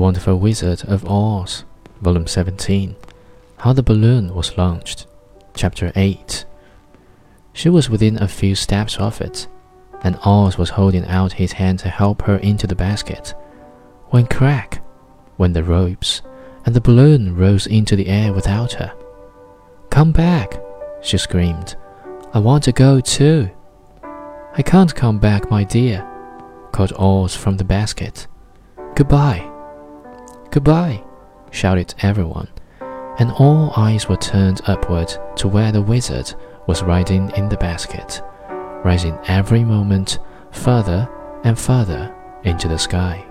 Wonderful Wizard of Oz, Volume 17 How the Balloon Was Launched, Chapter 8. She was within a few steps of it, and Oz was holding out his hand to help her into the basket, when crack went the ropes, and the balloon rose into the air without her. Come back, she screamed. I want to go too. I can't come back, my dear, called Oz from the basket. Goodbye. Goodbye, shouted everyone, and all eyes were turned upward to where the wizard was riding in the basket, rising every moment further and further into the sky.